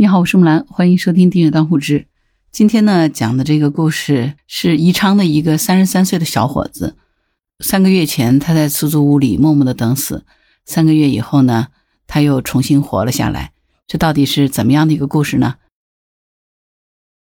你好，我是木兰，欢迎收听订阅当户知。今天呢，讲的这个故事是宜昌的一个三十三岁的小伙子。三个月前，他在出租屋里默默的等死。三个月以后呢，他又重新活了下来。这到底是怎么样的一个故事呢？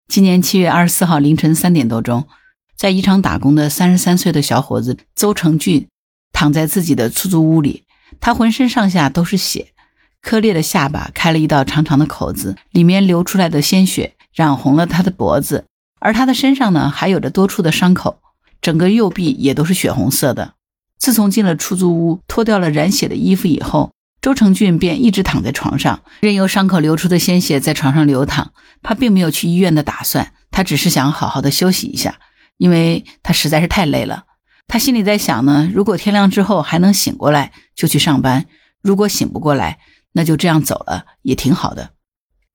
今年七月二十四号凌晨三点多钟，在宜昌打工的三十三岁的小伙子邹成俊躺在自己的出租屋里，他浑身上下都是血。磕裂的下巴开了一道长长的口子，里面流出来的鲜血染红了他的脖子，而他的身上呢还有着多处的伤口，整个右臂也都是血红色的。自从进了出租屋，脱掉了染血的衣服以后，周成俊便一直躺在床上，任由伤口流出的鲜血在床上流淌。他并没有去医院的打算，他只是想好好的休息一下，因为他实在是太累了。他心里在想呢，如果天亮之后还能醒过来，就去上班；如果醒不过来，那就这样走了也挺好的。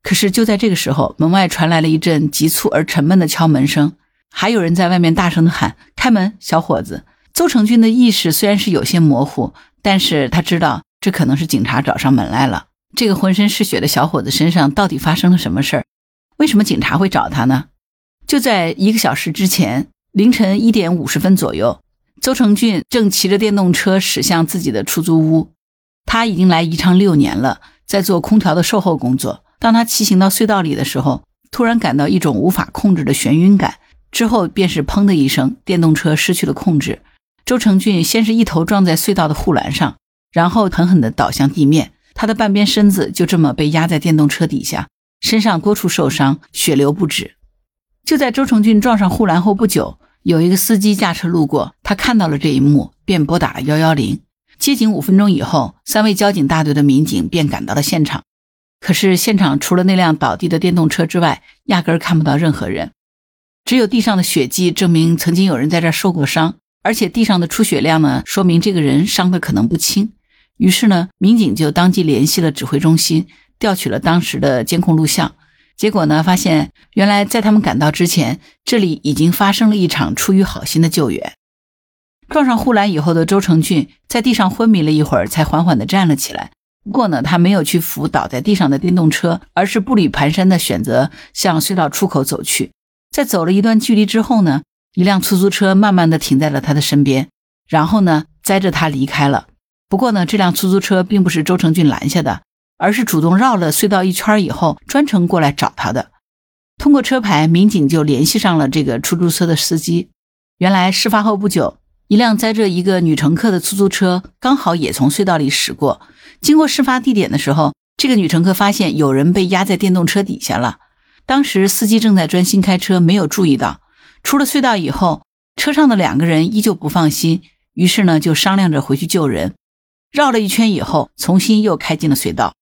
可是就在这个时候，门外传来了一阵急促而沉闷的敲门声，还有人在外面大声的喊：“开门，小伙子！”邹成军的意识虽然是有些模糊，但是他知道这可能是警察找上门来了。这个浑身是血的小伙子身上到底发生了什么事儿？为什么警察会找他呢？就在一个小时之前，凌晨一点五十分左右，邹成俊正骑着电动车驶向自己的出租屋。他已经来宜昌六年了，在做空调的售后工作。当他骑行到隧道里的时候，突然感到一种无法控制的眩晕感，之后便是砰的一声，电动车失去了控制。周成俊先是一头撞在隧道的护栏上，然后狠狠地倒向地面，他的半边身子就这么被压在电动车底下，身上多处受伤，血流不止。就在周成俊撞上护栏后不久，有一个司机驾车路过，他看到了这一幕，便拨打了幺幺零。接警五分钟以后，三位交警大队的民警便赶到了现场。可是现场除了那辆倒地的电动车之外，压根儿看不到任何人，只有地上的血迹证明曾经有人在这儿受过伤，而且地上的出血量呢，说明这个人伤的可能不轻。于是呢，民警就当即联系了指挥中心，调取了当时的监控录像。结果呢，发现原来在他们赶到之前，这里已经发生了一场出于好心的救援。撞上护栏以后的周成俊在地上昏迷了一会儿，才缓缓地站了起来。不过呢，他没有去扶倒在地上的电动车，而是步履蹒跚地选择向隧道出口走去。在走了一段距离之后呢，一辆出租车慢慢地停在了他的身边，然后呢，载着他离开了。不过呢，这辆出租车并不是周成俊拦下的，而是主动绕了隧道一圈以后，专程过来找他的。通过车牌，民警就联系上了这个出租车的司机。原来事发后不久。一辆载着一个女乘客的出租车刚好也从隧道里驶过，经过事发地点的时候，这个女乘客发现有人被压在电动车底下了。当时司机正在专心开车，没有注意到。出了隧道以后，车上的两个人依旧不放心，于是呢就商量着回去救人。绕了一圈以后，重新又开进了隧道。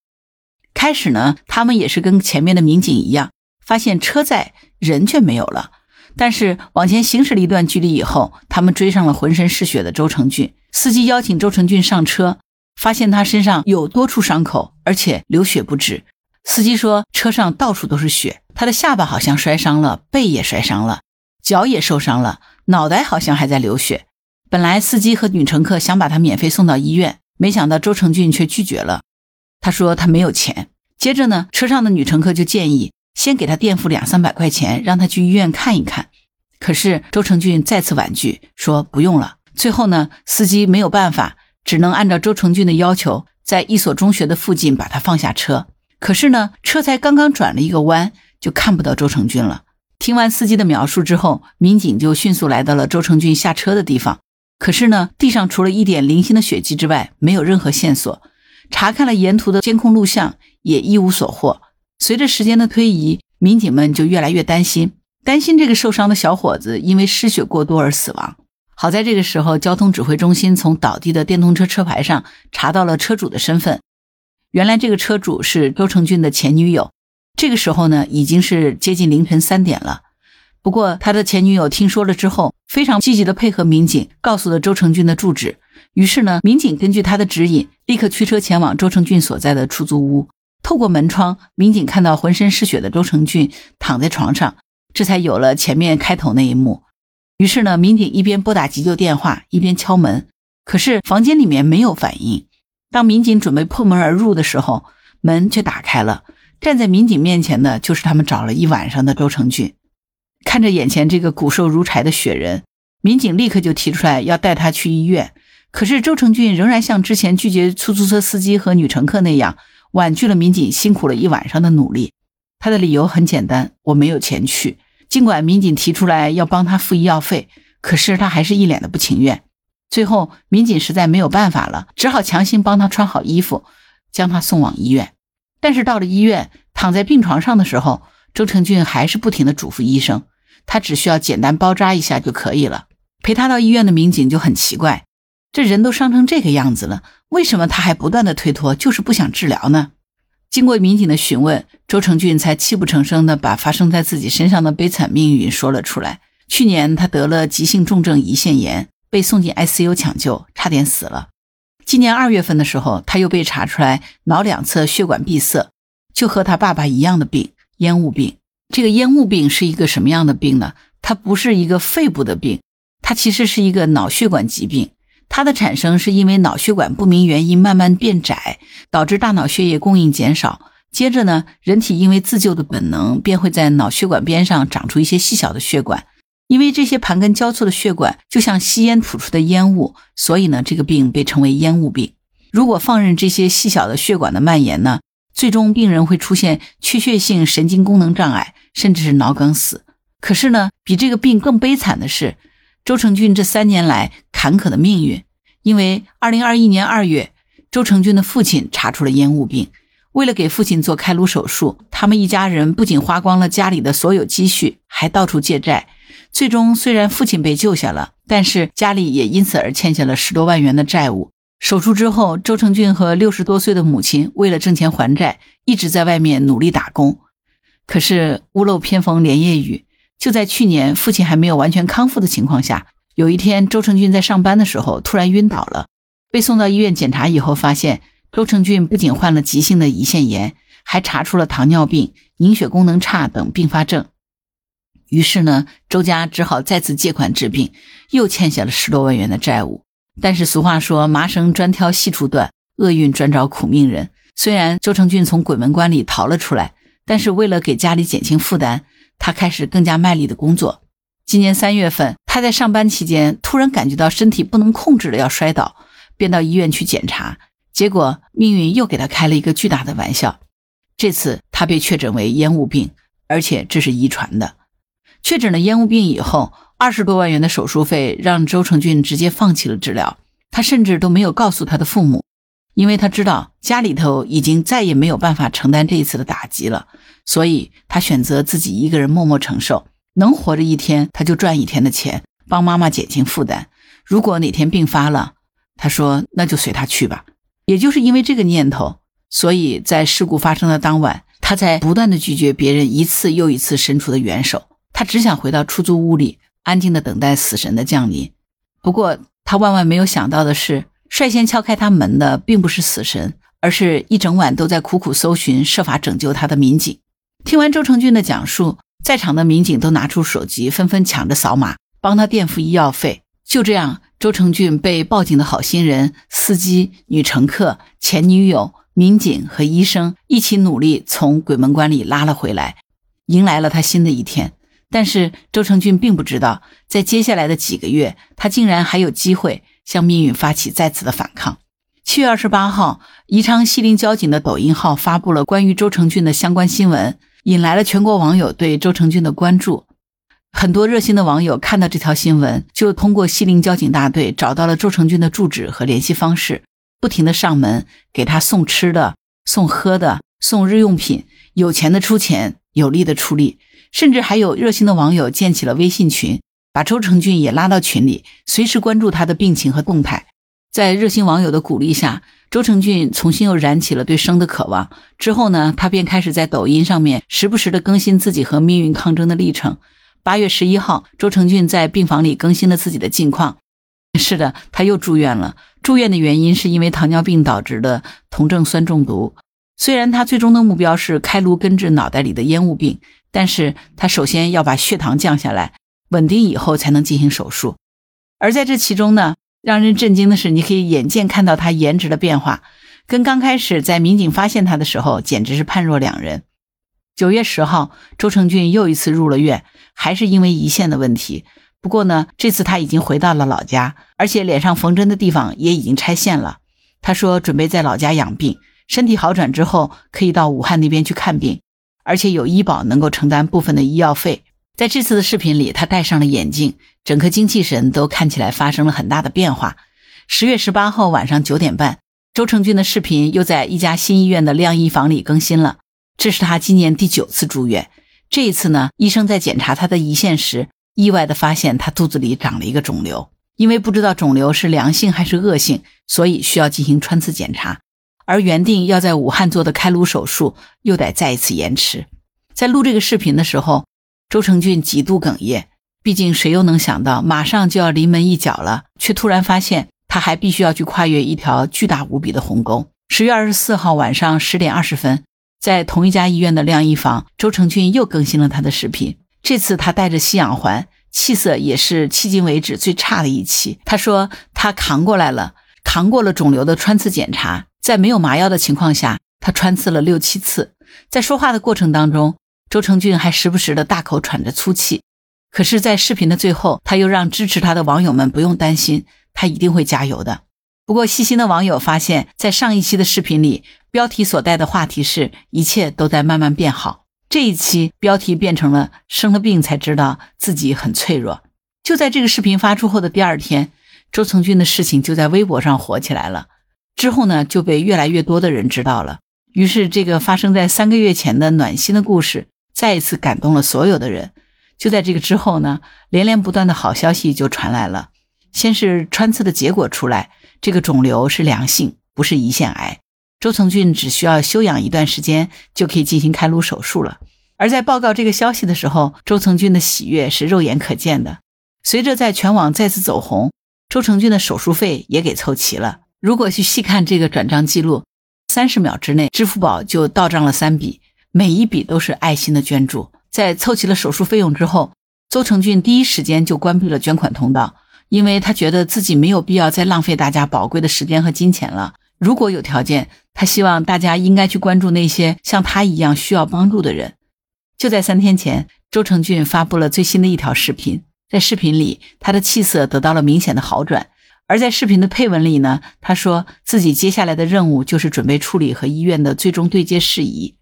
开始呢，他们也是跟前面的民警一样，发现车在，人却没有了。但是往前行驶了一段距离以后，他们追上了浑身是血的周成俊。司机邀请周成俊上车，发现他身上有多处伤口，而且流血不止。司机说，车上到处都是血，他的下巴好像摔伤了，背也摔伤了，脚也受伤了，脑袋好像还在流血。本来司机和女乘客想把他免费送到医院，没想到周成俊却拒绝了。他说他没有钱。接着呢，车上的女乘客就建议。先给他垫付两三百块钱，让他去医院看一看。可是周成俊再次婉拒，说不用了。最后呢，司机没有办法，只能按照周成俊的要求，在一所中学的附近把他放下车。可是呢，车才刚刚转了一个弯，就看不到周成俊了。听完司机的描述之后，民警就迅速来到了周成俊下车的地方。可是呢，地上除了一点零星的血迹之外，没有任何线索。查看了沿途的监控录像，也一无所获。随着时间的推移，民警们就越来越担心，担心这个受伤的小伙子因为失血过多而死亡。好在这个时候，交通指挥中心从倒地的电动车车牌上查到了车主的身份。原来这个车主是周成俊的前女友。这个时候呢，已经是接近凌晨三点了。不过他的前女友听说了之后，非常积极的配合民警，告诉了周成俊的住址。于是呢，民警根据他的指引，立刻驱车前往周成俊所在的出租屋。透过门窗，民警看到浑身是血的周成俊躺在床上，这才有了前面开头那一幕。于是呢，民警一边拨打急救电话，一边敲门，可是房间里面没有反应。当民警准备破门而入的时候，门却打开了，站在民警面前的，就是他们找了一晚上的周成俊。看着眼前这个骨瘦如柴的雪人，民警立刻就提出来要带他去医院。可是周成俊仍然像之前拒绝出租车司机和女乘客那样，婉拒了民警辛苦了一晚上的努力。他的理由很简单：我没有钱去。尽管民警提出来要帮他付医药费，可是他还是一脸的不情愿。最后，民警实在没有办法了，只好强行帮他穿好衣服，将他送往医院。但是到了医院，躺在病床上的时候，周成俊还是不停地嘱咐医生，他只需要简单包扎一下就可以了。陪他到医院的民警就很奇怪，这人都伤成这个样子了，为什么他还不断的推脱，就是不想治疗呢？经过民警的询问，周成俊才泣不成声的把发生在自己身上的悲惨命运说了出来。去年他得了急性重症胰腺炎。被送进 ICU 抢救，差点死了。今年二月份的时候，他又被查出来脑两侧血管闭塞，就和他爸爸一样的病——烟雾病。这个烟雾病是一个什么样的病呢？它不是一个肺部的病，它其实是一个脑血管疾病。它的产生是因为脑血管不明原因慢慢变窄，导致大脑血液供应减少。接着呢，人体因为自救的本能，便会在脑血管边上长出一些细小的血管。因为这些盘根交错的血管就像吸烟吐出的烟雾，所以呢，这个病被称为烟雾病。如果放任这些细小的血管的蔓延呢，最终病人会出现缺血性神经功能障碍，甚至是脑梗死。可是呢，比这个病更悲惨的是，周成俊这三年来坎坷的命运。因为二零二一年二月，周成俊的父亲查出了烟雾病，为了给父亲做开颅手术，他们一家人不仅花光了家里的所有积蓄，还到处借债。最终，虽然父亲被救下了，但是家里也因此而欠下了十多万元的债务。手术之后，周成俊和六十多岁的母亲为了挣钱还债，一直在外面努力打工。可是屋漏偏逢连夜雨，就在去年父亲还没有完全康复的情况下，有一天周成俊在上班的时候突然晕倒了，被送到医院检查以后，发现周成俊不仅患了急性的胰腺炎，还查出了糖尿病、凝血功能差等并发症。于是呢，周家只好再次借款治病，又欠下了十多万元的债务。但是俗话说，麻绳专挑细处断，厄运专找苦命人。虽然周成俊从鬼门关里逃了出来，但是为了给家里减轻负担，他开始更加卖力的工作。今年三月份，他在上班期间突然感觉到身体不能控制的要摔倒，便到医院去检查，结果命运又给他开了一个巨大的玩笑。这次他被确诊为烟雾病，而且这是遗传的。确诊了烟雾病以后，二十多万元的手术费让周成俊直接放弃了治疗。他甚至都没有告诉他的父母，因为他知道家里头已经再也没有办法承担这一次的打击了，所以他选择自己一个人默默承受。能活着一天，他就赚一天的钱，帮妈妈减轻负担。如果哪天病发了，他说那就随他去吧。也就是因为这个念头，所以在事故发生的当晚，他在不断的拒绝别人一次又一次伸出的援手。他只想回到出租屋里，安静的等待死神的降临。不过，他万万没有想到的是，率先敲开他门的并不是死神，而是一整晚都在苦苦搜寻、设法拯救他的民警。听完周成俊的讲述，在场的民警都拿出手机，纷纷抢着扫码，帮他垫付医药费。就这样，周成俊被报警的好心人、司机、女乘客、前女友、民警和医生一起努力从鬼门关里拉了回来，迎来了他新的一天。但是周成俊并不知道，在接下来的几个月，他竟然还有机会向命运发起再次的反抗。七月二十八号，宜昌西陵交警的抖音号发布了关于周成俊的相关新闻，引来了全国网友对周成俊的关注。很多热心的网友看到这条新闻，就通过西陵交警大队找到了周成俊的住址和联系方式，不停的上门给他送吃的、送喝的、送日用品，有钱的出钱，有力的出力。甚至还有热心的网友建起了微信群，把周成俊也拉到群里，随时关注他的病情和动态。在热心网友的鼓励下，周成俊重新又燃起了对生的渴望。之后呢，他便开始在抖音上面时不时的更新自己和命运抗争的历程。八月十一号，周成俊在病房里更新了自己的近况。是的，他又住院了。住院的原因是因为糖尿病导致的酮症酸中毒。虽然他最终的目标是开颅根治脑袋里的烟雾病。但是他首先要把血糖降下来，稳定以后才能进行手术。而在这其中呢，让人震惊的是，你可以眼见看到他颜值的变化，跟刚开始在民警发现他的时候简直是判若两人。九月十号，周成俊又一次入了院，还是因为胰腺的问题。不过呢，这次他已经回到了老家，而且脸上缝针的地方也已经拆线了。他说准备在老家养病，身体好转之后可以到武汉那边去看病，而且有医保能够承担部分的医药费。在这次的视频里，他戴上了眼镜，整个精气神都看起来发生了很大的变化。十月十八号晚上九点半，周成军的视频又在一家新医院的晾衣房里更新了。这是他今年第九次住院，这一次呢，医生在检查他的胰腺时，意外的发现他肚子里长了一个肿瘤。因为不知道肿瘤是良性还是恶性，所以需要进行穿刺检查。而原定要在武汉做的开颅手术又得再一次延迟。在录这个视频的时候，周成俊几度哽咽。毕竟谁又能想到，马上就要临门一脚了，却突然发现他还必须要去跨越一条巨大无比的鸿沟。十月二十四号晚上十点二十分，在同一家医院的晾衣房，周成俊又更新了他的视频。这次他带着吸氧环。气色也是迄今为止最差的一期。他说他扛过来了，扛过了肿瘤的穿刺检查，在没有麻药的情况下，他穿刺了六七次。在说话的过程当中，周成俊还时不时的大口喘着粗气。可是，在视频的最后，他又让支持他的网友们不用担心，他一定会加油的。不过，细心的网友发现，在上一期的视频里，标题所带的话题是一切都在慢慢变好。这一期标题变成了生了病才知道自己很脆弱。就在这个视频发出后的第二天，周成军的事情就在微博上火起来了。之后呢，就被越来越多的人知道了。于是，这个发生在三个月前的暖心的故事再一次感动了所有的人。就在这个之后呢，连连不断的好消息就传来了。先是穿刺的结果出来，这个肿瘤是良性，不是胰腺癌。周成俊只需要休养一段时间，就可以进行开颅手术了。而在报告这个消息的时候，周成俊的喜悦是肉眼可见的。随着在全网再次走红，周成俊的手术费也给凑齐了。如果去细看这个转账记录，三十秒之内，支付宝就到账了三笔，每一笔都是爱心的捐助。在凑齐了手术费用之后，周成俊第一时间就关闭了捐款通道，因为他觉得自己没有必要再浪费大家宝贵的时间和金钱了。如果有条件，他希望大家应该去关注那些像他一样需要帮助的人。就在三天前，周成俊发布了最新的一条视频，在视频里，他的气色得到了明显的好转。而在视频的配文里呢，他说自己接下来的任务就是准备处理和医院的最终对接事宜，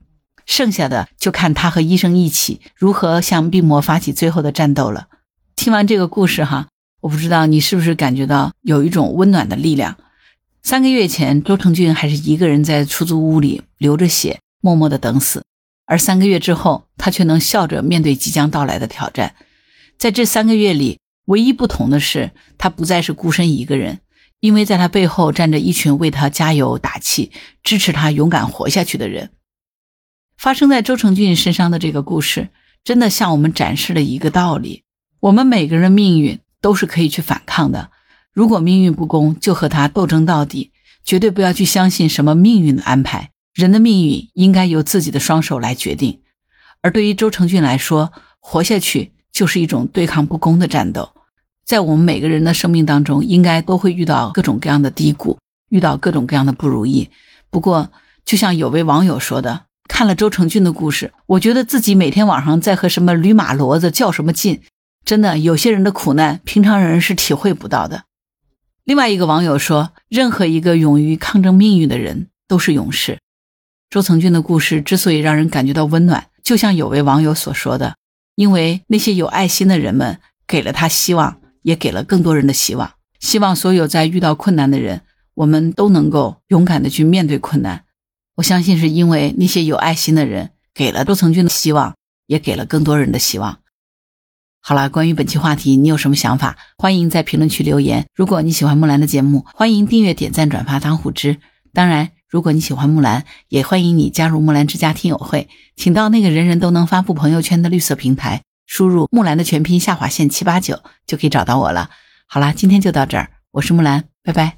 剩下的就看他和医生一起如何向病魔发起最后的战斗了。听完这个故事哈，我不知道你是不是感觉到有一种温暖的力量。三个月前，周成俊还是一个人在出租屋里流着血，默默的等死。而三个月之后，他却能笑着面对即将到来的挑战。在这三个月里，唯一不同的是，他不再是孤身一个人，因为在他背后站着一群为他加油打气、支持他勇敢活下去的人。发生在周成俊身上的这个故事，真的向我们展示了一个道理：我们每个人命运都是可以去反抗的。如果命运不公，就和他斗争到底，绝对不要去相信什么命运的安排。人的命运应该由自己的双手来决定。而对于周成俊来说，活下去就是一种对抗不公的战斗。在我们每个人的生命当中，应该都会遇到各种各样的低谷，遇到各种各样的不如意。不过，就像有位网友说的，看了周成俊的故事，我觉得自己每天晚上在和什么驴马骡子较什么劲。真的，有些人的苦难，平常人是体会不到的。另外一个网友说：“任何一个勇于抗争命运的人都是勇士。”周成俊的故事之所以让人感觉到温暖，就像有位网友所说的：“因为那些有爱心的人们给了他希望，也给了更多人的希望。希望所有在遇到困难的人，我们都能够勇敢的去面对困难。我相信是因为那些有爱心的人给了周成俊的希望，也给了更多人的希望。”好了，关于本期话题，你有什么想法？欢迎在评论区留言。如果你喜欢木兰的节目，欢迎订阅、点赞、转发当虎之。当然，如果你喜欢木兰，也欢迎你加入木兰之家听友会，请到那个人人都能发布朋友圈的绿色平台，输入木兰的全拼下划线七八九，就可以找到我了。好了，今天就到这儿，我是木兰，拜拜。